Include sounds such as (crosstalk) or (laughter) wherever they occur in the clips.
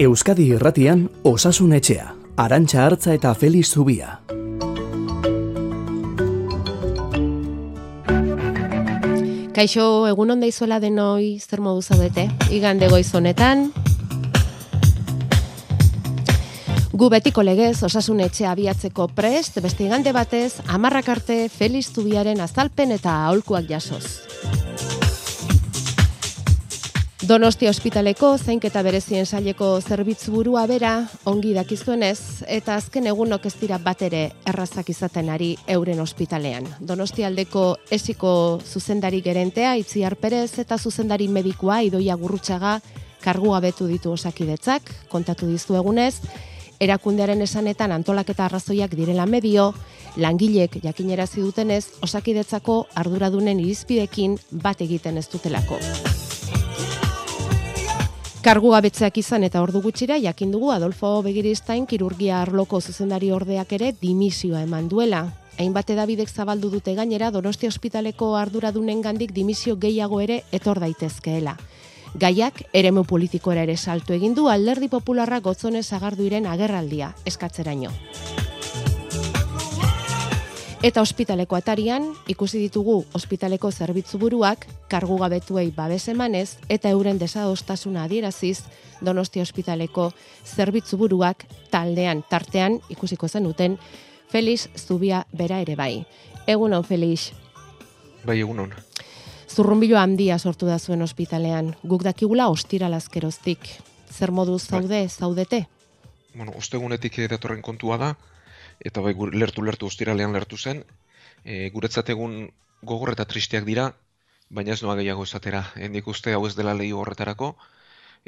Euskadi Irratian Osasun Etxea, Arantxa Hartza eta Feliz Zubia. Kaixo, egun onda izuela denoi, zer modu zaudete? Igande goizonetan. Gu betiko legez, osasun etxea abiatzeko prest, beste igande batez, amarrak arte Feliz Zubiaren azalpen eta aholkuak jasoz. Donostia ospitaleko zainketa berezien saileko zerbitzu burua bera ongi dakizuenez eta azken egunok ez dira bat ere errazak izaten ari euren ospitalean. Donostialdeko esiko zuzendari gerentea Itziar Perez eta zuzendari medikoa Idoia Gurrutxaga kargu gabetu ditu osakidetzak, kontatu dizu egunez, erakundearen esanetan antolaketa arrazoiak direla medio, langilek jakinerazi dutenez osakidetzako arduradunen irizpidekin bat egiten ez dutelako. Kargu gabetzeak izan eta ordu gutxira jakin dugu Adolfo Begiristain kirurgia arloko zuzendari ordeak ere dimisioa eman duela. Hainbat edabidek zabaldu dute gainera Donosti ospitaleko arduradunen gandik dimisio gehiago ere etor daitezkeela. Gaiak eremu politikora ere salto egin du alderdi popularra gotzone sagarduiren agerraldia eskatzeraino. Eta ospitaleko atarian, ikusi ditugu ospitaleko zerbitzu buruak, kargu gabetuei babes emanez, eta euren desadostasuna adieraziz, donosti ospitaleko zerbitzu buruak taldean, tartean, ikusiko zenuten, Felix Zubia bera ere bai. Egunon, Felix. Bai, egunon. Zurrumbilo handia sortu da zuen ospitalean. Guk dakigula ostira laskeroztik. Zer modu bai. zaude, zaudete? Bueno, ostegunetik datorren kontua da, eta bai lertu lertu ostiralean lertu zen. E, guretzat egun gogor eta tristeak dira, baina ez noa gehiago esatera. Hendik uste hau ez dela lehi horretarako,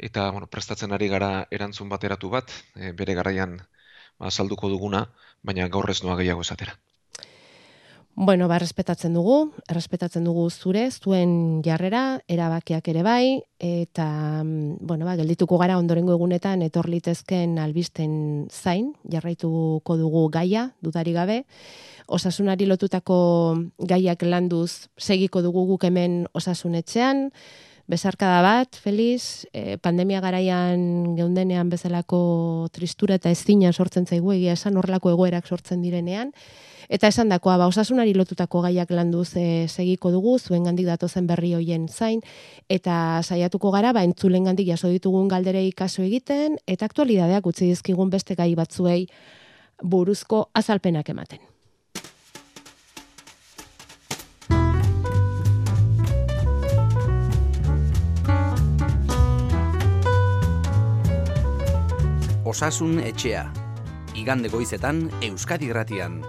eta bueno, prestatzen ari gara erantzun bateratu bat, e, bere garaian ba, salduko duguna, baina gaur ez noa gehiago esatera. Bueno, ba, respetatzen dugu, respetatzen dugu zure, zuen jarrera, erabakiak ere bai, eta, mm, bueno, ba, geldituko gara ondorengo egunetan etorlitezken albisten zain, jarraituko dugu gaia, dudari gabe, osasunari lotutako gaiak landuz segiko dugu guk hemen osasunetxean, besarkada bat, Feliz, e, pandemia garaian geundenean bezalako tristura eta ezina sortzen zaigu egia esan horrelako egoerak sortzen direnean, Eta esan dakoa, ba, osasunari lotutako gaiak landu ze segiko dugu, zuen gandik datozen berri hoien zain, eta saiatuko gara, ba, entzulen gandik jaso ditugun galderei kaso egiten, eta aktualidadeak utzi dizkigun beste gai batzuei buruzko azalpenak ematen. Osasun etxea. Igande goizetan Euskadi Gratian.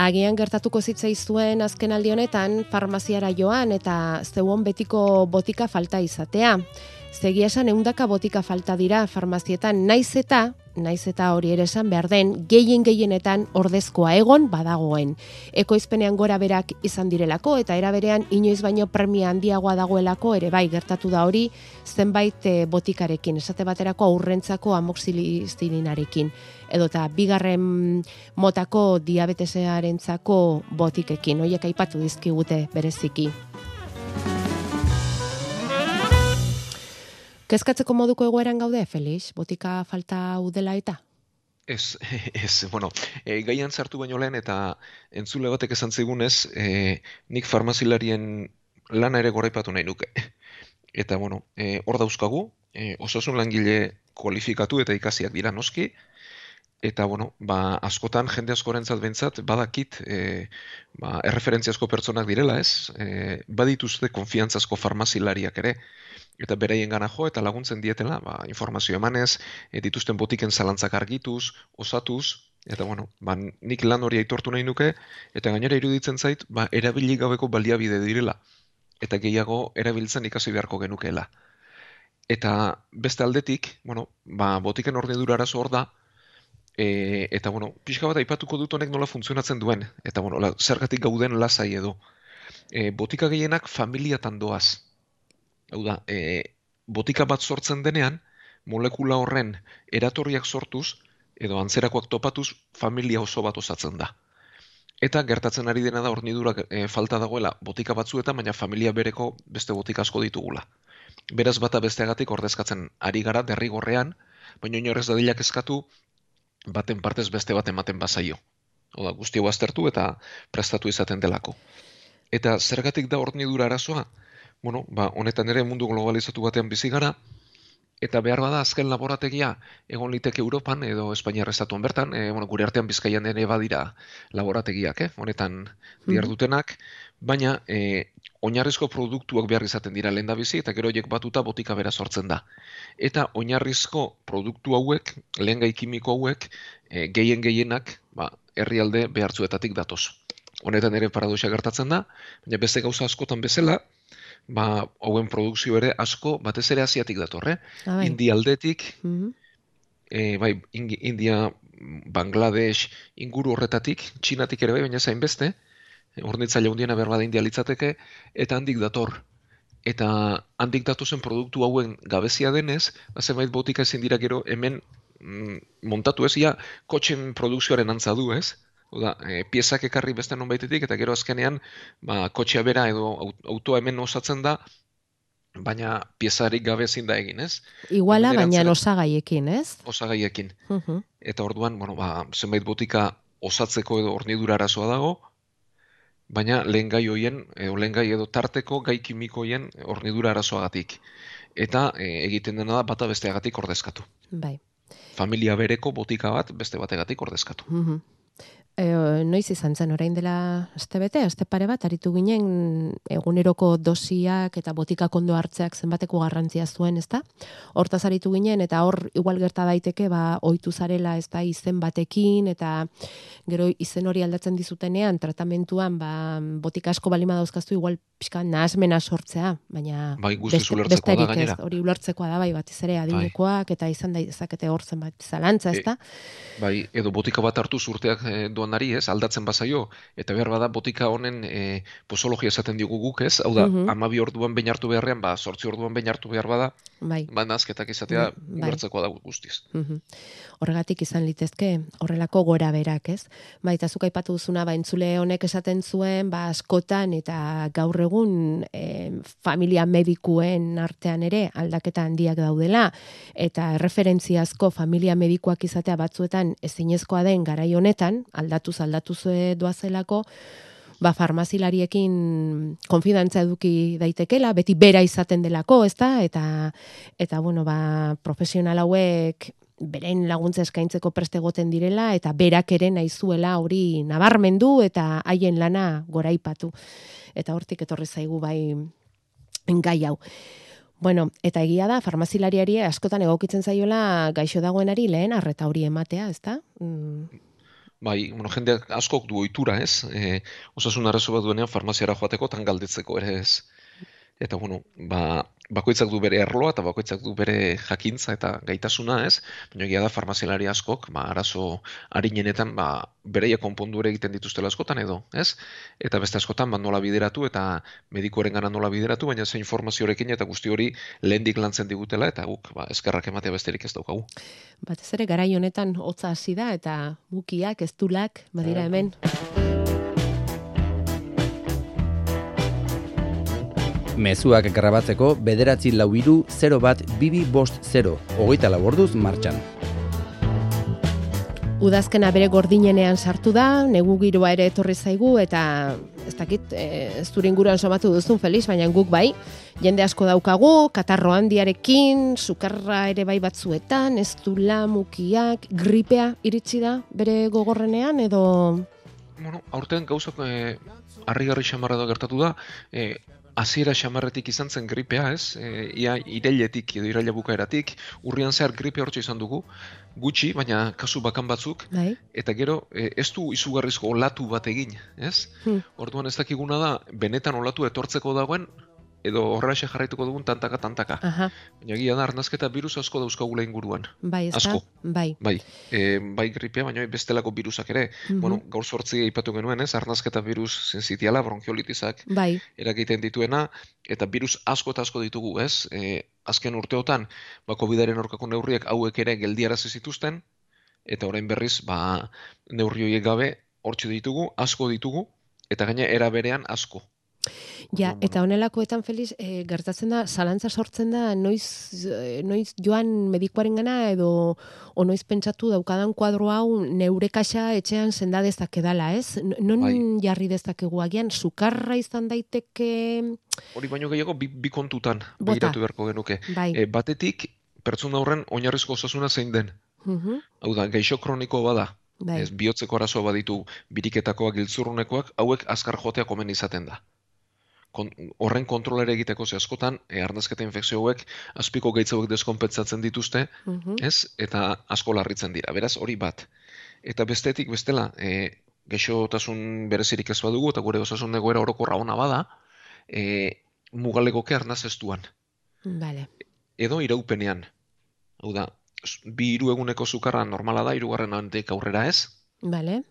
Agian gertatuko zitzaizuen azken aldi honetan farmaziara joan eta zeuon betiko botika falta izatea. Zegia esan eundaka botika falta dira farmazietan naiz eta naiz eta hori ere esan behar den, gehien gehienetan ordezkoa egon badagoen. Ekoizpenean gora berak izan direlako eta eraberean inoiz baino premia handiagoa dagoelako ere bai gertatu da hori zenbait eh, botikarekin, esate baterako aurrentzako amoxilizinarekin edo eta bigarren motako diabetesearentzako botikekin, hoiek aipatu dizkigute bereziki. Kezkatzeko moduko egoeran gaude, Felix? Botika falta udela eta? Ez, (laughs) ez, bueno, e, gaian zartu baino lehen eta entzule batek esan zigunez, e, nik farmazilarien lana ere goraipatu nahi nuke. (laughs) Eta, bueno, e, hor dauzkagu, e, osasun langile kualifikatu eta ikasiak dira noski, eta, bueno, ba, askotan, jende askorentzat bentsat, badakit, e, ba, erreferentziazko pertsonak direla, ez? E, badituzte konfiantzazko farmazilariak ere, eta beraien gana jo eta laguntzen dietela, ba, informazio emanez, e, dituzten botiken zalantzak argituz, osatuz, eta bueno, ba, nik lan hori aitortu nahi nuke, eta gainera iruditzen zait, ba, erabili gabeko baliabide direla, eta gehiago erabiltzen ikasi beharko genukeela. Eta beste aldetik, bueno, ba, botiken ordenedura arazo hor da, e, eta bueno, pixka bat aipatuko dut honek nola funtzionatzen duen, eta bueno, la, zergatik gauden lasai edo. E, botika gehienak familiatan doaz, Hau da, e, botika bat sortzen denean, molekula horren eratorriak sortuz, edo antzerakoak topatuz, familia oso bat osatzen da. Eta gertatzen ari dena da hornidurak e, falta dagoela botika batzuetan, baina familia bereko beste botika asko ditugula. beraz bata besteagatik ordezkatzen ari gara derrigorrean, baina inorrez dadilak eskatu baten partez beste bat ematen bazaio. Oda, guzti aztertu eta prestatu izaten delako. Eta zergatik da hornidura arazoa? Bueno, ba, honetan ere mundu globalizatu batean bizi gara, eta behar bada azken laborategia egon liteke Europan edo Espainiar estatuan bertan, e, bueno, gure artean bizkaian ere badira laborategiak, eh? honetan diar dutenak, baina e, oinarrizko produktuak behar izaten dira lehen bizi, eta gero horiek batuta botika bera sortzen da. Eta oinarrizko produktu hauek, lehen gai kimiko hauek, e, gehien gehienak, ba, herrialde behartzuetatik datoz. Honetan ere paradoxa gertatzen da, baina beste gauza askotan bezala, ba, hauen produkzio ere asko batez ere asiatik datorre. Ah, bai. India aldetik, mm bai, India, Bangladesh, inguru horretatik, Txinatik ere bai, baina zain beste, hornitzaile hundiena behar bada India litzateke, eta handik dator. Eta handik datozen produktu hauen gabezia denez, ba, zenbait botika ezin dira gero hemen mm, montatu ez, ia kotxen produkzioaren antzadu ez, Oda, e, piezak ekarri beste non baitetik, eta gero azkenean, ba, kotxea bera edo autoa hemen osatzen da, baina piezarik gabe ezin da egin, ez? Iguala, baina osagaiekin, ez? Osagaiekin. Eta orduan, bueno, ba, zenbait botika osatzeko edo ornidura arazoa dago, baina lehen gai hoien, edo lehen gai edo tarteko gai kimikoien ornidura arazoagatik. Eta e, egiten dena da bata besteagatik ordezkatu. Bai. Familia bereko botika bat beste bategatik ordezkatu. Uh E, noiz izan zen orain dela este bete, este pare bat, aritu ginen eguneroko dosiak eta botika kondo hartzeak zenbateko garrantzia zuen, ezta? Hortaz aritu ginen eta hor igual gerta daiteke, ba, oitu zarela, ez da, izen batekin eta gero izen hori aldatzen dizutenean, tratamentuan, ba, botika asko balima dauzkaztu, igual pixka nahazmena sortzea, baina bai, beste, beste da, ez, hori ulertzekoa da, bai, bat izere bai. adinekoak eta izan da, ezakete hor zen bat zalantza, ez da? E, bai, edo botika bat hartu urteak e, duanari, ez, aldatzen bazaio, eta behar bada botika honen e, posologia esaten digu guk, ez, hau da, mm amabi orduan behin hartu beharrean, ba, sortzi orduan behin hartu behar bada, bai. ba, nazketak izatea, bai. da guztiz. Mm Horregatik izan litezke, horrelako gora berak, ez? Ba, eta zuk aipatu duzuna, ba, entzule honek esaten zuen, ba, askotan, eta gaur egun, e, familia medikuen artean ere, aldaketa handiak daudela, eta referentziazko familia medikuak izatea batzuetan ezinezkoa den garai honetan, aldatu aldatu zue doazelako, ba, farmazilariekin konfidantza eduki daitekela, beti bera izaten delako, ezta? Eta, eta bueno, ba, profesional hauek beren laguntza eskaintzeko preste goten direla, eta berak ere naizuela hori nabarmendu eta haien lana goraipatu. Eta hortik etorri zaigu bai gai hau. Bueno, eta egia da, farmazilariari askotan egokitzen zaiola gaixo dagoenari lehen arreta hori ematea, ezta? Mm bai, bueno, jende askok du ohitura, ez? E, osasun arazo bat duenean farmaziara joateko tan galdetzeko ere, ez? Eta bueno, ba, bakoitzak du bere erloa eta bakoitzak du bere jakintza eta gaitasuna, ez? Baina egia da farmazialari askok, ba, arazo harinenetan, ba, bereia konpondu ere egiten dituztela askotan edo, ez? Eta beste askotan, ba, nola bideratu eta medikoaren gana nola bideratu, baina zein informazioarekin eta guzti hori lehendik lantzen digutela eta guk, ba, eskerrak ematea besterik ez daukagu. Batez ere, garai honetan hotza hasi da eta bukiak, ez badira hemen. Mezuak grabatzeko bederatzi lau iru 0 bat bibi bost 0, hogeita laborduz martxan. Udazkena bere gordinenean sartu da, negu giroa ere etorri zaigu, eta ez dakit, e, ez dure inguruan somatu duzun, Feliz, baina guk bai, jende asko daukagu, katarro handiarekin, sukarra ere bai batzuetan, ez du mukiak, gripea iritsi da bere gogorrenean, edo... Bueno, aurten gauzak e, harri-garri xamarra da gertatu da, e, hasiera xamarretik izan zen gripea, ez? E, ia irailetik edo iraila bukaeratik, urrian zehar gripe hortxe izan dugu, gutxi, baina kasu bakan batzuk, bai. eta gero e, ez du izugarrizko olatu bat egin, ez? Hmm. Orduan ez dakiguna da, benetan olatu etortzeko dagoen, edo horraxe jarraituko dugun tantaka tantaka. Aha. Baina egia da arnazketa virus asko dauzkagula inguruan. Bai, asko. Bai. Bai. E, bai gripea, baina bestelako virusak ere. Mm Bueno, gaur sortzi aipatu genuen, ez? Arnazketa virus sensitiala, bronkiolitizak bai. eragiten dituena eta virus asko eta asko ditugu, ez? E, azken urteotan, ba COVIDaren aurkako neurriak hauek ere geldiarazi zituzten eta orain berriz, ba neurri horiek gabe hortxe ditugu, asko ditugu eta gaina era berean asko. Ja, eta honelakoetan Feliz, e, gertatzen da zalantza sortzen da noiz eh, noiz joan medikuaren gana edo o noiz pentsatu daukadan kuadro hau neure kaxa etxean senda dezakedala, ez? Non Bai. jarri dezakegu agian sukarra izan daiteke, Hori baino gehiago bi, bi kontutan Bota. begiratu beharko genuke. bai. E, batetik, pertsona horren oinarrizko osasuna zein den. Mhm, Hau da, gaixo kroniko bada, bai. ez bihotzeko arazoa baditu biriketakoak, giltzurrunekoak, hauek azkar jotea komen izaten da. Kon, horren kontrolere egiteko ze askotan, e, arnazketa infekzio hauek azpiko gaitz hauek deskonpentsatzen dituzte, Mhm, ez? Eta asko larritzen dira. Beraz, hori bat. Eta bestetik bestela, e, gaixotasun berezirik ez badugu eta gure osasun egoera orokorra ona bada, e, mugalegoke arnaz estuan. Vale. Edo iraupenean. Hau da, bi hiru eguneko sukarra normala da, hirugarren handik aurrera ez, Vale.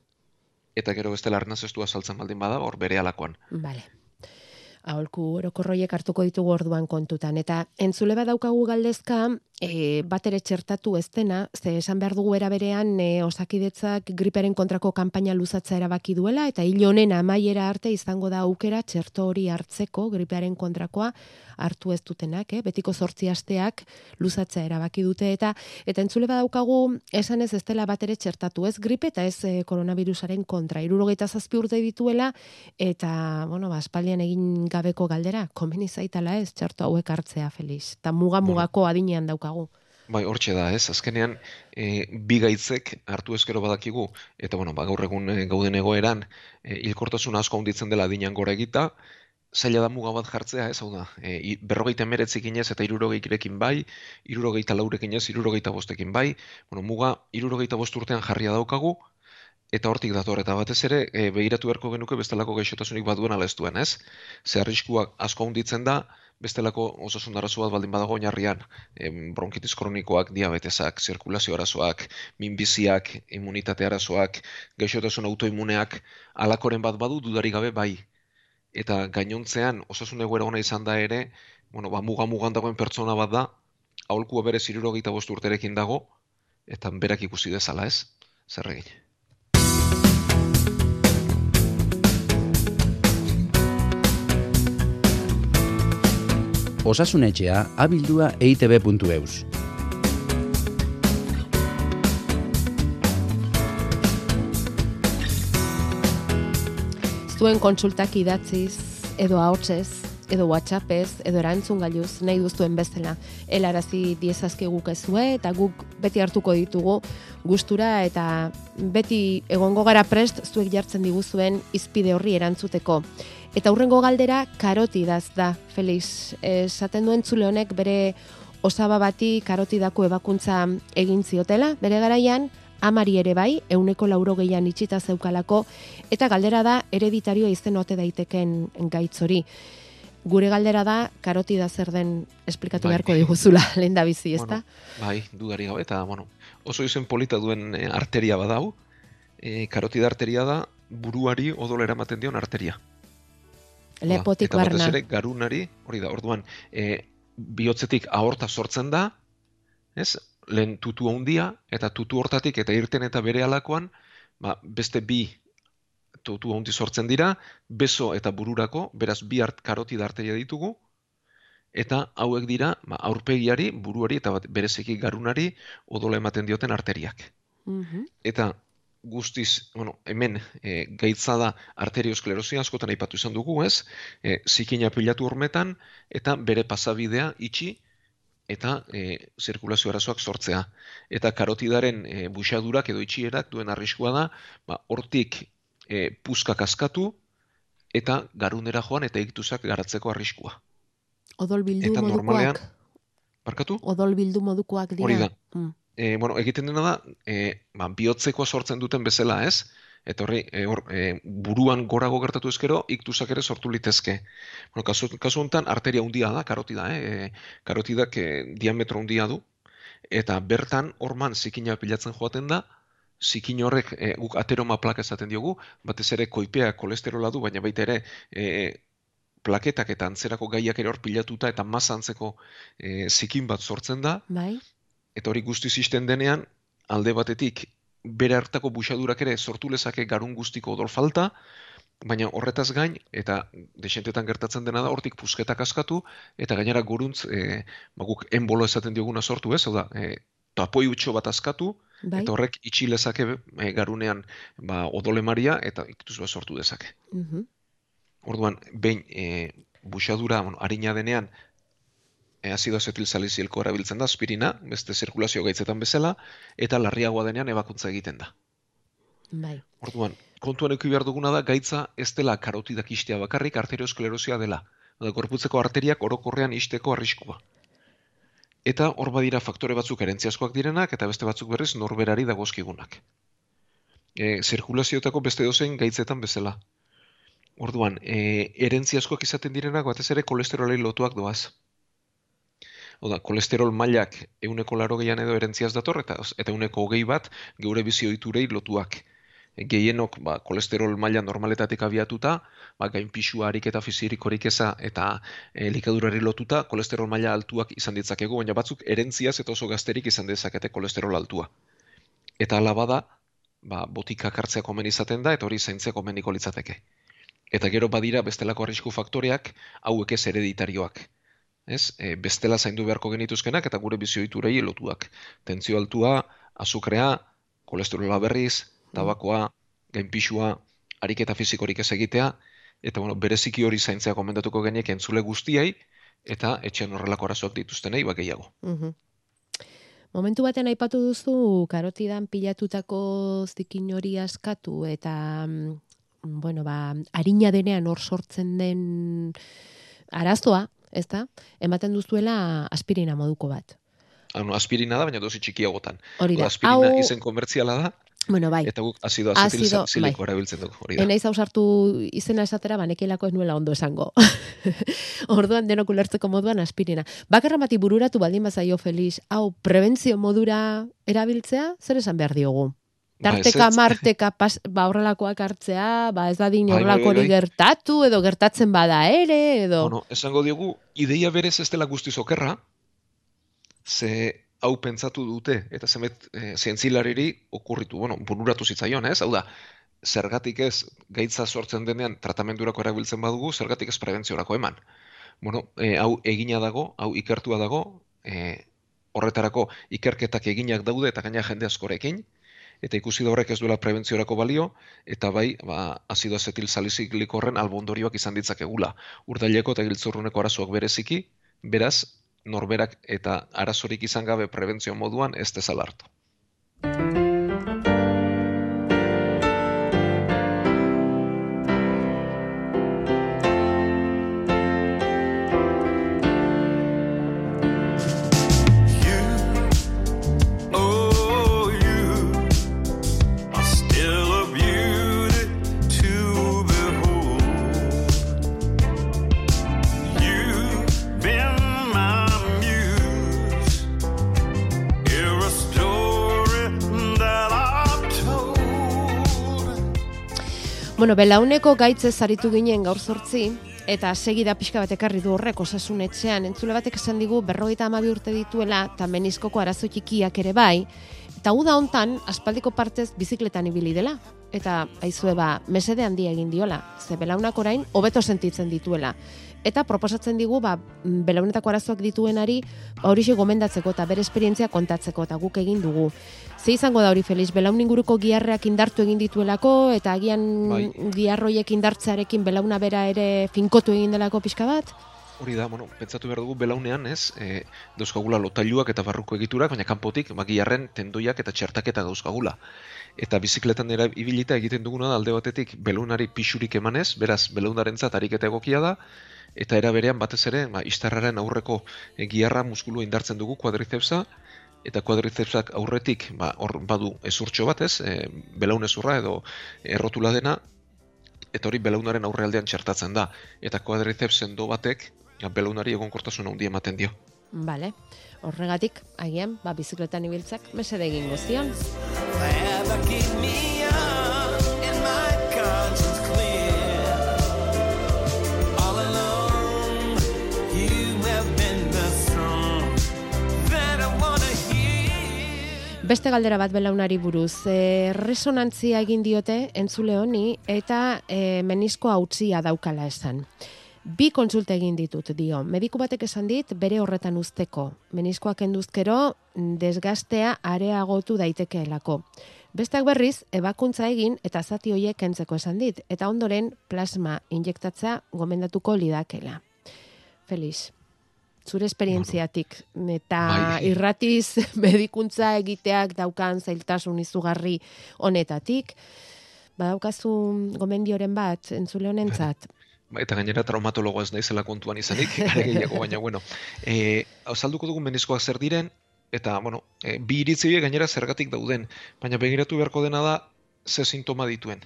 eta gero bestela arnaz estua saltzen baldin bada, hor bere alakoan. Vale. Aholku orokorroiek hartuko ditugu orduan kontutan. Eta entzule badaukagu galdezka, e, bat ere txertatu ez dena, ze esan behar dugu era berean e, osakidetzak griperen kontrako kanpaina luzatza erabaki duela, eta hil honen amaiera arte izango da aukera txerto hori hartzeko gripearen kontrakoa hartu ez dutenak, eh? betiko zortzi asteak luzatzea erabaki dute, eta eta entzule badaukagu esan ez ez dela bat ere txertatu, ez gripe eta ez e, koronavirusaren kontra. Irurogeita zazpi urte dituela, eta, bueno, ba, aspaldian egin gabeko galdera, komeni zaitala ez, txarto hauek hartzea, Feliz. Eta muga-mugako adinean daukagu. Bai, hortxe da, ez? Azkenean, e, bi gaitzek hartu ezkero badakigu, eta bueno, ba, gaur egun e, gauden egoeran, e, hilkortasuna asko handitzen dela adinean gora egita, zaila da muga bat jartzea, ez hau da, e, berrogeita emeretzik inez eta irurogeirekin bai, irurogeita laurekin ez, irurogeita bostekin bai, bueno, muga irurogeita bost urtean jarria daukagu, eta hortik dator, eta batez ere, e, begiratu beharko genuke bestelako gaixotasunik baduen ala ez duen, ez? Ze arriskuak asko handitzen da, bestelako osasun arazo bat baldin badago oinarrian, em, bronkitis kronikoak, diabetesak, zirkulazio arazoak, minbiziak, immunitate arazoak, gaixotasun autoimmuneak, alakoren bat badu dudari gabe bai. Eta gainontzean osasun egoera ona izan da ere, bueno, ba, muga mugan dagoen pertsona bat da, aholkua bere zirurogeita bost urterekin dago, eta berak ikusi dezala ez, zer egin. Osasunetxea abildua eitb.eus. Zuen kontsultak idatziz, edo ahotsez, edo whatsappez, edo erantzun gailuz, nahi duzuen bezala. Helarazi diezazke guk ezue, eta guk beti hartuko ditugu gustura eta beti egongo gara prest zuek jartzen diguzuen izpide horri erantzuteko. Eta hurrengo galdera karotidaz da, Felix. Esaten duen zule honek bere osaba bati karotidako ebakuntza egin ziotela, bere garaian, amari ere bai, euneko lauro gehian itxita zeukalako, eta galdera da hereditarioa izen ote daiteken gaitz hori. Gure galdera da, karotida zer den esplikatu Bai. beharko diguzula, (laughs) lehen da bizi, ezta? Bai, dudari gabe, eta, bueno, oso izen polita duen e, arteria badau, e, karotida arteria da buruari odolera ematen dion arteria. Lepotik eta batez barna. ere garunari, hori da, orduan, e, bihotzetik ahorta sortzen da, ez? Lehen tutu handia eta tutu hortatik eta irten eta bere alakoan, ba, beste bi tutu handi sortzen dira, beso eta bururako, beraz bi art, karotida arteria ditugu, eta hauek dira, ba, aurpegiari, buruari eta bat, bereziki garunari odola ematen dioten arteriak. Mhm. Eta guztiz, bueno, hemen e, gaitza da arteriosklerosia askotan aipatu izan dugu, ez? E, zikina pilatu hormetan eta bere pasabidea itxi eta e, zirkulazio arazoak sortzea. Eta karotidaren e, buxadurak edo itxierak duen arriskua da, ba, hortik e, puskak askatu eta garunera joan eta iktusak garatzeko arriskua. Odol bildu Eta modukoak. normalean- Barkatu? Odol bildu modukoak dira. Hori da. Mm. E, bueno, egiten dena da, e, ba, bihotzekoa sortzen duten bezala, ez? Eta horri, e, hor, e, buruan gorago gertatu ezkero, iktusak ere sortu litezke. Bueno, kasu, kasu honetan, arteria handia da, karotida, eh? Karotidak e, diametro handia du, eta bertan, horman, zikina pilatzen joaten da, zikin horrek, e, guk ateroma plaka esaten diogu, batez ere koipea kolesterola du, baina baita ere, e, plaketak eta antzerako gaiak ere hor pilatuta eta masa antzeko e, zikin bat sortzen da, Bai? Eta hori guzti zisten denean, alde batetik, bere hartako buxadurak ere sortu lezake garun guztiko odol falta, baina horretaz gain, eta desentetan gertatzen dena da, hortik pusketak askatu, eta gainera guruntz, e, baguk enbolo esaten dioguna sortu ez, hau da, e, tapoi utxo bat askatu, bai. eta horrek itxilezake e, garunean ba, odole maria, eta iktuz bat sortu dezake. Mm Orduan, behin, e, buxadura, bueno, harina denean, e, azido azetil salizilko erabiltzen da, aspirina, beste zirkulazio gaitzetan bezala, eta larriagoa denean ebakuntza egiten da. Bai. Orduan, kontuan eki behar duguna da, gaitza ez dela karotidak istea bakarrik, arteriosklerosia dela. Da, gorputzeko arteriak orokorrean isteko arriskua. Eta hor badira faktore batzuk erentziazkoak direnak, eta beste batzuk berriz norberari dagozkigunak. E, zirkulazioetako beste dozein gaitzetan bezala. Orduan, e, erentziazkoak izaten direnak, batez ere kolesterolei lotuak doaz. Oda, kolesterol mailak euneko laro gehian edo erentziaz dator, eta, eta euneko hogei bat geure bizioiturei lotuak gehienok ba, kolesterol maila normaletatik abiatuta, ba, gain pixua harik eta fizirik horik eza eta e, likadurari lotuta, kolesterol maila altuak izan ditzakegu, baina batzuk erentziaz eta oso gazterik izan dezakete kolesterol altua. Eta ala bada, ba, botika hartzea komen izaten da, eta hori zaintzea komeniko litzateke. Eta gero badira bestelako arrisku faktoreak, hauek ez hereditarioak. Ez? E, bestela zaindu beharko genituzkenak eta gure bizioiturei lotuak. Tentzio altua, azukrea, kolesterola berriz, tabakoa, gainpixua, ariketa fizikorik ez egitea, eta bueno, bereziki hori zaintzea komendatuko geniek entzule guztiai, eta etxean horrelako arazoak dituztenei ba gehiago. Momentu batean aipatu duzu karotidan pilatutako zikin hori askatu eta mm, bueno, ba, harina denean hor sortzen den arazoa, ez? Ematen duzuela aspirina moduko bat. Ah, aspirina da, baina dosi txikiagotan. Hori da. Aspirina Hau... izen komertziala da, Bueno, bai. Eta guk azido azetil ziliko bai. erabiltzen dugu, hori da. Enaiz hausartu izena esatera, banekelako ez nuela ondo esango. (laughs) Orduan denok ulertzeko moduan aspirina. Bakarra bati bururatu baldin bazaio Felix, hau prebentzio modura erabiltzea, zer esan behar diogu? Ba, Tarteka, ba, marteka, pas, ba, horrelakoak hartzea, ba, ez da din bai, bai, horrelako hori gertatu, edo gertatzen bada ere, edo... Bueno, esango diogu, ideia berez ez dela guztiz okerra, ze hau pentsatu dute, eta zemet e, zientzilariri okurritu, bueno, bururatu zitzaion, ez? Hau da, zergatik ez gaitza sortzen denean tratamendurako erabiltzen badugu, zergatik ez prebentziorako eman. Bueno, e, hau egina dago, hau ikertua dago, e, horretarako ikerketak eginak daude eta gaina jende askorekin, eta ikusi da horrek ez duela prebentziorako balio, eta bai, ba, azido azetil saliziklik horren albondorioak izan ditzakegula. Urdaileko eta giltzurruneko arazoak bereziki, beraz, norberak eta arazorik izan gabe prebentzio moduan ez dezala hartu. Bueno, belauneko gaitze zaritu ginen gaur sortzi, eta segida pixka bat ekarri du horrek osasun etxean, entzule batek esan digu berrogeita amabi urte dituela, eta menizkoko arazo txikiak ere bai, eta uda hontan, aspaldiko partez bizikletan ibili dela, eta aizue ba, mesede handia egin diola, ze belaunak orain, hobeto sentitzen dituela eta proposatzen digu ba belaunetako arazoak dituenari ba hori gomendatzeko eta bere esperientzia kontatzeko eta guk egin dugu. Ze izango da hori Felix belaun inguruko giarreak indartu egin dituelako eta agian bai. giarroiek indartzearekin belauna bera ere finkotu egin delako pixka bat? Hori da, bueno, pentsatu behar dugu belaunean, ez, e, dauzkagula lotailuak eta barruko egiturak, baina kanpotik, magiarren tendoiak eta txertaketa dauzkagula. Eta bizikletan dira ibilita egiten duguna da alde batetik belunari pixurik emanez, beraz, belaunaren ariketa egokia da, eta era berean batez ere, ba, istarraren aurreko giarra muskulu indartzen dugu kuadrizepsa, eta kuadrizepsak aurretik ba, hor badu ezurtxo batez, e, belaun ezurra edo errotula dena, eta hori belaunaren aurrealdean txertatzen da. Eta kuadrizepsen do batek, ja, belaunari egonkortasuna handi ematen dio. Vale. Horregatik, agian, ba, bizikletan ibiltzak, mesede egin guztion. Beste galdera bat belaunari buruz, e, resonantzia egin diote entzule honi eta e, menisko hautzia daukala esan. Bi kontsulta egin ditut dio. Mediku batek esan dit bere horretan usteko. Meniskoak enduzkero desgastea areagotu daitekeelako. Besteak berriz, ebakuntza egin eta zati hoiek kentzeko esan dit, eta ondoren plasma injektatzea gomendatuko lidakela. Feliz, zure esperientziatik, eta Bai. irratiz (laughs) medikuntza egiteak daukan zailtasun izugarri honetatik, badaukazu gomendioren bat, entzule honentzat, (laughs) Ba, eta gainera traumatologoa ez naizela kontuan izanik, (laughs) gehiago, baina, bueno, e, azalduko dugu meniskoak zer diren, eta, bueno, e, bi iritzi gainera zergatik dauden, baina begiratu beharko dena da ze sintoma dituen.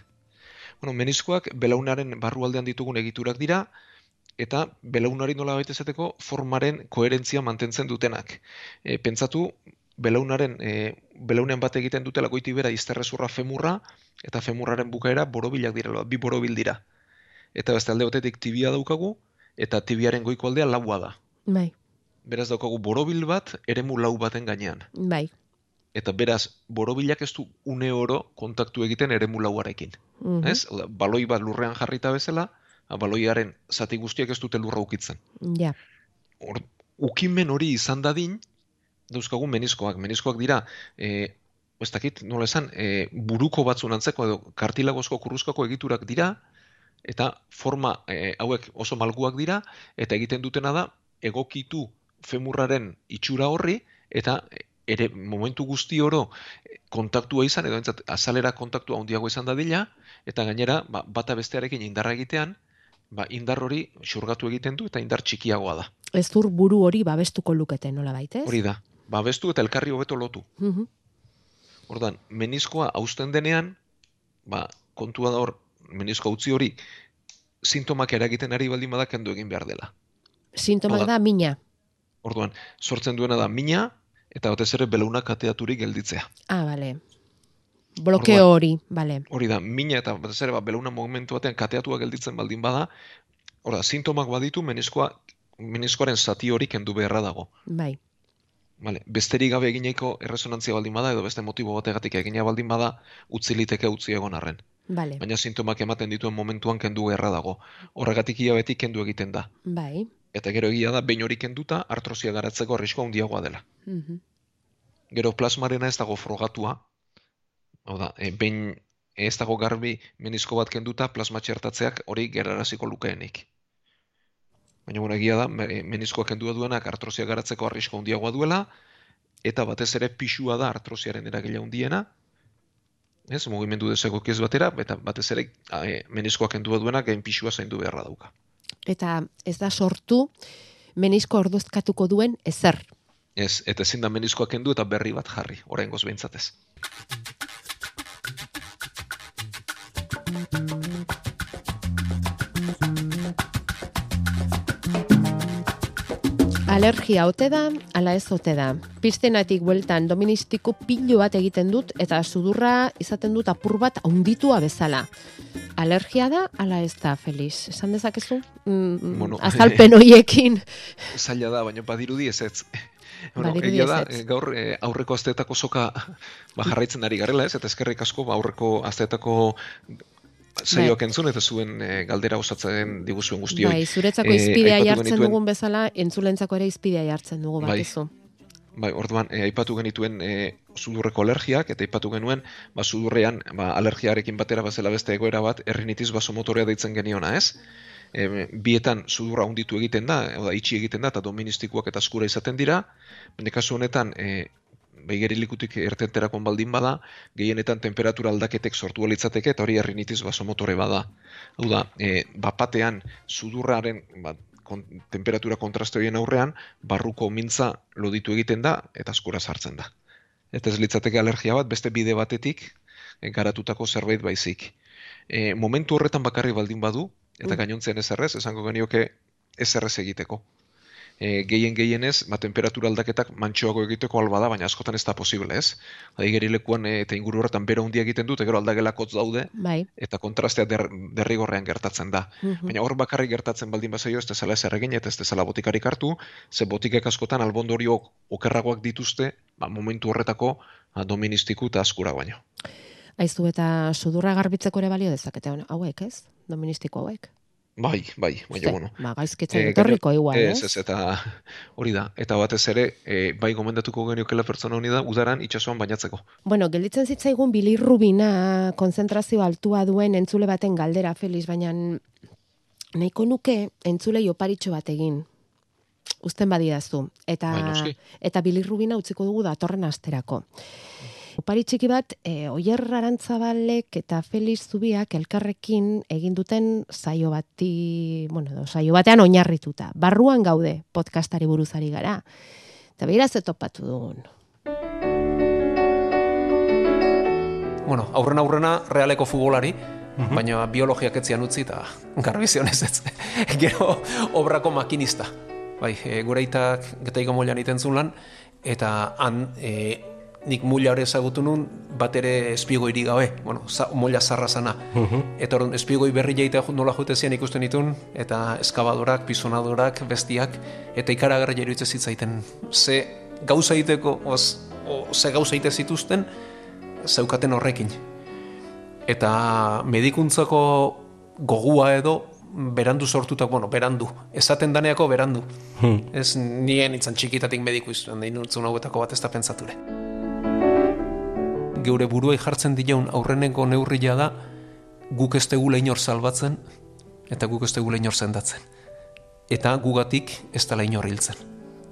Bueno, meniskoak belaunaren barrualdean ditugun egiturak dira, eta belaunari nola baita esateko formaren koherentzia mantentzen dutenak. E, pentsatu, belaunaren, e, belaunean bat egiten dutela goiti bera izterrezurra femurra, eta femurraren bukaera borobilak direla, bi borobil dira. Eta beste alde batetik tibia daukagu, eta tibiaren goiko aldea laua da. bai, Beraz daukagu borobil bat, eremu lau baten gainean. bai. Eta beraz, borobilak ez du une oro kontaktu egiten eremu lauarekin. Mhm. Ez? Hau da, baloi bat lurrean jarrita bezala, baloiaren zati guztiak ez dute lurra ukitzen. Ja, Or, ukimen hori izan dadin, dauzkagu meniskoak. Meniskoak dira, e, ez dakit, nola esan, e, buruko batzun antzeko edo kartilagozko kurruzkako egiturak dira, eta forma e, hauek oso malguak dira, eta egiten dutena da, egokitu femurraren itxura horri, eta ere momentu guzti oro e, kontaktua izan, edo entzat, azalera kontaktua handiago izan dadila, eta gainera, ba, bata bestearekin indarra egitean, ba, indar hori xurgatu egiten du, eta indar txikiagoa da. ez dur buru hori babestuko lukete nola baitez? Hori da. Babestu eta elkarri hobeto lotu. Mhm. Ordan, meniskoa hausten denean, ba, kontua da hor, menisko utzi hori, sintomak eragiten ari baldin bada kendu egin behar dela. Sintomak da. mina. Orduan, sortzen duena da mina, eta batez ere belaunak kateaturik gelditzea. Ah, bale. Blokeo Orduan- hori, bale. Hori da, mina eta batez ere ba, belauna momentu batean kateatua gelditzen baldin bada, hor da, sintomak baditu meniskoa, meniskoaren zati hori kendu beharra dago. Bai. Vale. Besterik gabe egineko erresonantzia baldin bada, edo beste motibo bategatik egina baldin bada, utzi liteke utzi egon arren. Bale. baina sintomak ematen dituen momentuan kendu beharra dago. Horregatik hilabetik kendu egiten da. Bai. Eta gero egia da, behin hori kenduta, artrosia garatzeko arriskoa handiagoa dela. Mhm. Gero plasmarena ez dago frogatua, hau da, e, behin ez dago garbi menisko bat kenduta plasma txertatzeak hori geraraziko lukeenik. Baina bueno, egia da, me- meniskoa kendua duenak artrosia garatzeko arrisko handiagoa duela, eta batez ere pixua da artrosiaren eragile handiena, ez, mugimendu desegokiez batera, eta batez ere e, meniskoa kendua duenak gain pixua zaindu beharra dauka. Eta ez da sortu menisko ordozkatuko duen ezer. Ez, eta ezin da meniskoa kendu eta berri bat jarri, oraingoz behintzat ez. Alergia ote da, ala ez ote da. Piztenatik bueltan doministiko pilu bat egiten dut eta sudurra izaten dut apur bat haunditua bezala. Alergia da, ala ez da, Feliz? Esan dezakezu? Mm, Bueno, (laughs) azalpen hoiekin. Zaila da, baina badirudi ez ez. (laughs) Bueno, egia da, eh, gaur eh, aurreko asteetako soka (laughs) ba, jarraitzen ari garela ez, eta eskerrik asko ba, aurreko asteetako saioak entzun eta zuen eh, galdera osatzen diguzuen guztioi. Bai, zuretzako Eh, izpidea aipatu jartzen dugun bezala, entzulentzako ere izpidea jartzen dugu, Bai. bakizu. Bai, orduan, eh, aipatu genituen eh, sudurreko alergiak, eta aipatu genuen, ba, sudurrean, ba, alergiarekin batera bazela beste egoera bat, errinitis basomotorea deitzen geniona, ez? E, bietan sudurra hunditu egiten da, hau da, itxi egiten da, eta doministikoak eta eskura izaten dira, baina kasu honetan, e, beigerilikutik ertenterakon baldin bada, gehienetan temperatura aldaketek sortu litzateke eta hori errinitis basomotore bada. Hau da, e, bapatean sudurraren ba, kon, temperatura kontraste horien aurrean, barruko mintza loditu egiten da eta eskura sartzen da. Eta ez litzateke alergia bat, beste bide batetik e, garatutako zerbait baizik. E, momentu horretan bakarri baldin badu, eta Mm. gainontzean ez errez, esango genioke ez errez egiteko. E, gehien gehienez, ba, temperatura aldaketak mantxoago egiteko alba da, baina askotan ez da posible, ez? Adi gerilekuan e, eta inguru horretan bero handia egiten dute, gero aldagelakotz daude, bai. eta kontrastea der, derrigorrean gertatzen da. Mhm. Baina hor bakarrik gertatzen baldin bazaio, ez dezala ez erregin, eta ez dezala botikarik hartu, ze botikek askotan albondorio okerragoak dituzte, ba, momentu horretako ba, doministiku eta askura baino. Aizu eta sudurra garbitzeko ere balio dezakete hauek, ez? Doministiko hauek. Bai, bai, baina, Ze, bueno. Ba, gaizkitzen Eh, etorriko igual, Ez, ez? ez, eta hori da. Eta batez ere, e, bai gomendatuko geniokela pertsona honi da, udaran itsasoan bainatzeko. Bueno, gelditzen zitzaigun bilirrubina konzentrazio altua duen entzule baten galdera, Felix, baina nahiko nuke entzulei oparitxo bat egin. Uzten badidazu. Eta, Bai, eta bilirrubina utziko dugu datorren asterako. Opari txiki bat, e, Oier Arantzabalek eta Felix Zubiak elkarrekin egin duten saio bati, bueno, edo saio batean oinarrituta. Barruan gaude podcastari buruzari gara. Eta begira ze topatu dugun. bueno, aurrena aurrena realeko futbolari, baina biologiak etzian utzi eta garbizionez ez. (laughs) Gero obrako makinista. Bai, e, gure aitak getaiko moilan iten zuen lan, eta han e, nik mulla hori ezagutu nun, bat ere espiegoi gabe, bueno, za, molla zarra zana. Eta orduan, espiegoi berri jaita nola jute ikusten ditun, eta eskabadorak, pisonadorak, bestiak, eta ikaragarri iruditzen zitzaiten. Ze gauza egiteko, oz, o, ze gauza egite zituzten, zeukaten horrekin. Eta medikuntzako gogua edo berandu sortutak, bueno, berandu. Esaten daneako berandu. Ez nien itzan txikitatik mediku izan, nahi nutzen hauetako bat ez da pentsature. Geure buruai jartzen dilaun aurreneko neurria da guk ez tegula inor salbatzen eta guk ez tegula inor sendatzen. Eta gugatik ez dela inor hiltzen.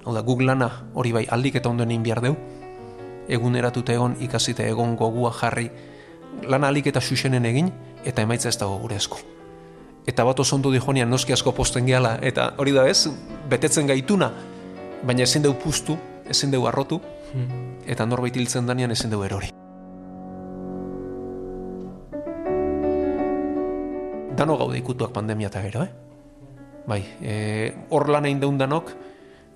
Hau da, guk lana hori bai aldik eta ondoen egin behar deu, eguneratute egon ikasite egon gogua jarri lan alik eta xuxenen egin eta emaitza ez dago gure esku. Eta bat oso ondo dijonian noski asko posten gehala eta hori da ez, betetzen gaituna, baina ezin deu pustu, ezin deu arrotu, eta norbait hiltzen danean ezin deu erori. Dano gaude ikutuak pandemia eta gero, eh? Bai, e, hor lan egin deun danok,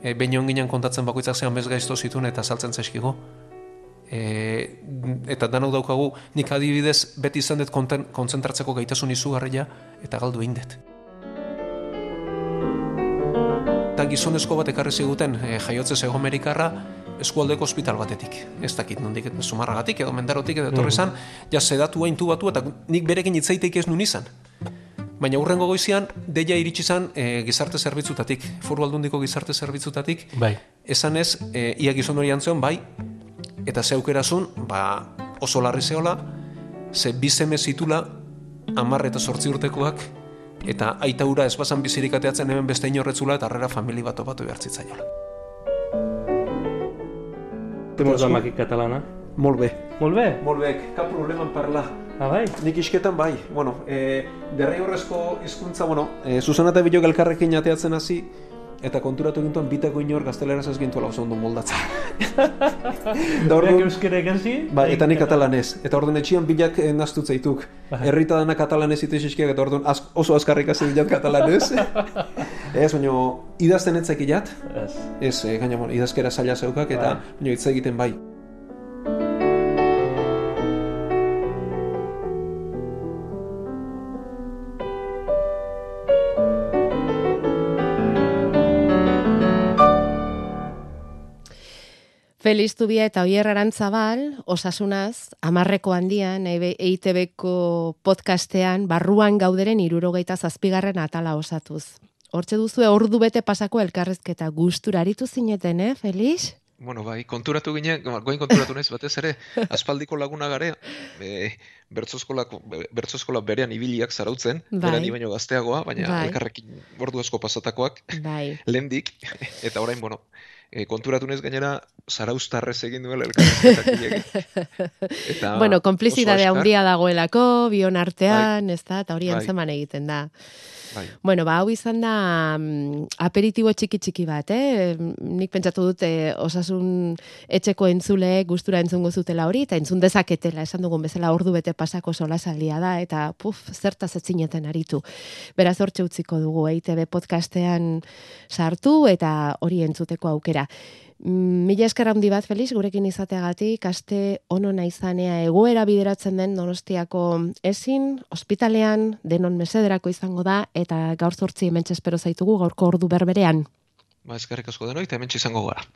e, joan ginen kontatzen bakoitzak zean bez gaizto zituen eta saltzen zaizkigo. E, eta danok daukagu, nik adibidez beti izan dut kontzentratzeko gaitasun izugarria eta galdu egin dut. Eta gizonezko bat ekarri ziguten e, jaiotze zego Amerikarra eskualdeko ospital batetik. Ez dakit nondik sumarragatik edo mendarotik edo etorri zan, ja sedatu hain batu eta nik berekin hitzaiteik ez nun izan. Baina urrengo goizian, deia iritsi zan e, gizarte zerbitzutatik, foru aldundiko gizarte zerbitzutatik, Bai. esan ez, e, ia gizon hori antzeon, bai, eta zeukerazun, ba, oso larri zehola, ze bizeme zitula, amar eta sortzi urtekoak, eta aita ura ez bazan bizirik ateatzen hemen beste inorretzula, eta arrera famili bat topatu behar zitzaiola. Temos la maqui catalana. Molt bé. Molt bé. Molt bé, cap problema en parlar. Ah, bai. Nik isketan bai, bueno, e, derrigorrezko hizkuntza, bueno, e, Susana eta Bilok elkarrekin ateatzen hasi, eta konturatu gintuan bitako inor gazteleraz ez gintuela oso ondo moldatzen. (laughs) da Berak orduan, euskera ikasi. ba, eta nik katalanez. Eta orduan etxian bilak eh, naztu zeituk. Herrita dana katalanez ite iskiak, eta orduan az, oso azkarrik hasi bilan katalanez. ez, (laughs) baina idazten ez zekilat, Ez. ez, e, gaina, bueno, idazkera zaila zeukak, eta Bai. baina hitz egiten bai. Feliz Zubia eta Oier Arantzabal, osasunaz, amarreko handian, EITB-ko podcastean, barruan gauderen irurogeita zazpigarren atala osatuz. Hortxe duzu ordu bete pasako elkarrezketa gustura aritu zineten, eh, Felix? Bueno, bai, konturatu ginen, goin konturatu naiz batez ere, (laughs) aspaldiko laguna gare, e, bertzoskolako, bertzoskola berean ibiliak zarautzen, Bai. baino gazteagoa, baina Bai. elkarrekin ordu asko pasatakoak, Bai. (laughs) lehendik, eta orain, bueno, e, konturatu naiz gainera, zaraustarrez egin duela elkarrezketak hilek. (laughs) Eta bueno, konplizidade azkar. handia dagoelako, bion artean, ez da, eta hori Bai. antzeman egiten da. Bai. Bueno, ba, hau izan da mm, aperitibo txiki-txiki bat, eh? Nik pentsatu dut eh, osasun etxeko entzule gustura entzungo zutela hori, eta entzun dezaketela, esan dugun bezala ordu bete pasako solasaldia da, eta puf, zertaz etzineten aritu. Beraz hortxe utziko dugu, EITB podcastean sartu, eta hori entzuteko aukera. Mm, Mila esker handi bat, Felix, gurekin izateagatik, aste ono naizanea egoera bideratzen den donostiako ezin, ospitalean, denon mesederako izango da, eta gaur zortzi hemen espero zaitugu gaurko ordu berberean. Ba, eskerrik asko denoi, eta hemen izango gara.